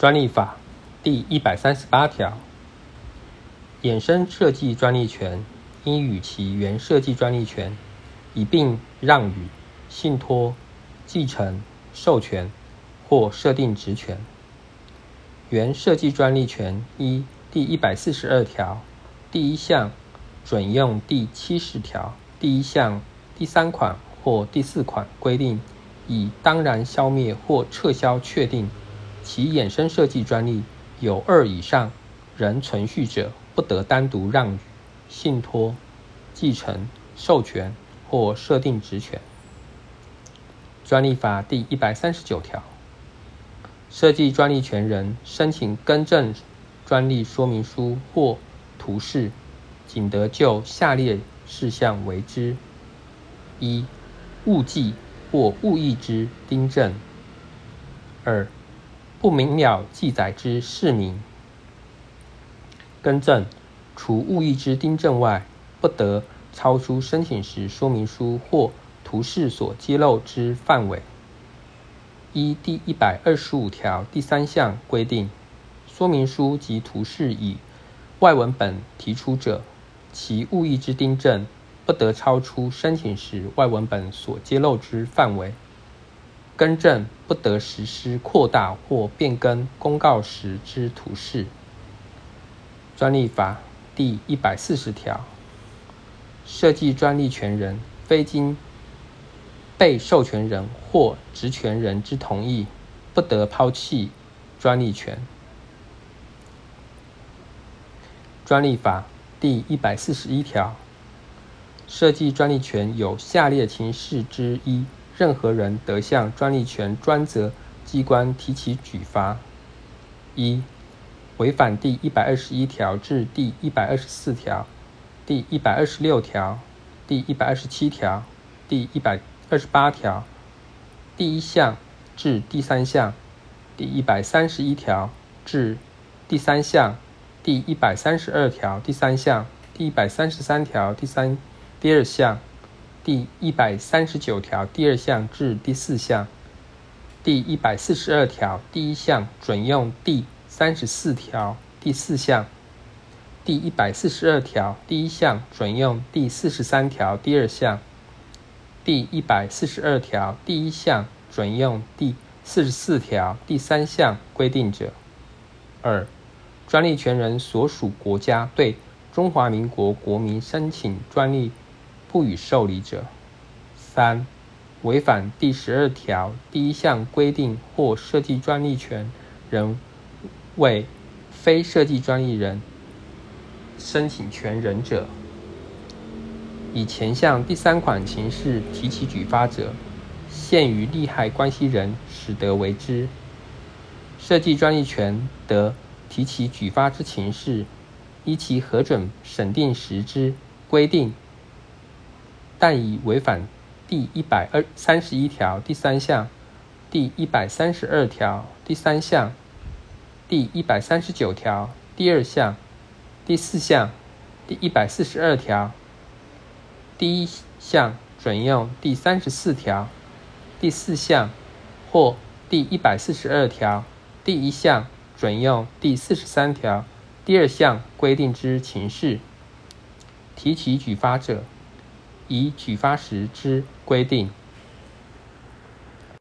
专利法第一百三十八条，衍生设计专利权应与其原设计专利权一并让与、信托、继承、授权或设定职权。原设计专利权一第一百四十二条第一项准用第七十条第一项第三款或第四款规定，以当然消灭或撤销确定。其衍生设计专利有二以上仍存续者，不得单独让与、信托、继承、授权或设定职权。专利法第一百三十九条，设计专利权人申请更正专利说明书或图示，仅得就下列事项为之：一、误记或误译之订正；二、不明了记载之市民，更正，除误译之订正外，不得超出申请时说明书或图示所揭露之范围。依第一百二十五条第三项规定，说明书及图示以外文本提出者，其误译之订正不得超出申请时外文本所揭露之范围。更正不得实施扩大或变更公告时之图示。专利法第一百四十条，设计专利权人非经被授权人或职权人之同意，不得抛弃专利权。专利法第一百四十一条，设计专利权有下列情事之一。任何人得向专利权专责机关提起举发：一、违反第一百二十一条至第一百二十四条、第一百二十六条、第一百二十七条、第一百二十八条第一项至第三项、第一百三十一条至第三项、第一百三十二条第三项、第一百三十三条第三第二项。第一百三十九条第二项至第四项，第一百四十二条第一项准用第三十四条第四项，第一百四十二条第一项准用第四十三条第二项，第一百四十二条第一项准用第四十四条第三项规定者，二，专利权人所属国家对中华民国国民申请专利。不予受理者，三、违反第十二条第一项规定或设计专利权人为非设计专利人申请权人者，以前项第三款情事提起举发者，限于利害关系人使得为之。设计专利权得提起举发之情事，依其核准审定时之规定。但已违反第一百二三十一条第三项、第一百三十二条第三项、第一百三十九条第二项、第四项、第一百四十二条第一项准用第三十四条第四项或第一百四十二条第一项准用第四十三条第二项规定之情事，提起举发者。以举发时之规定。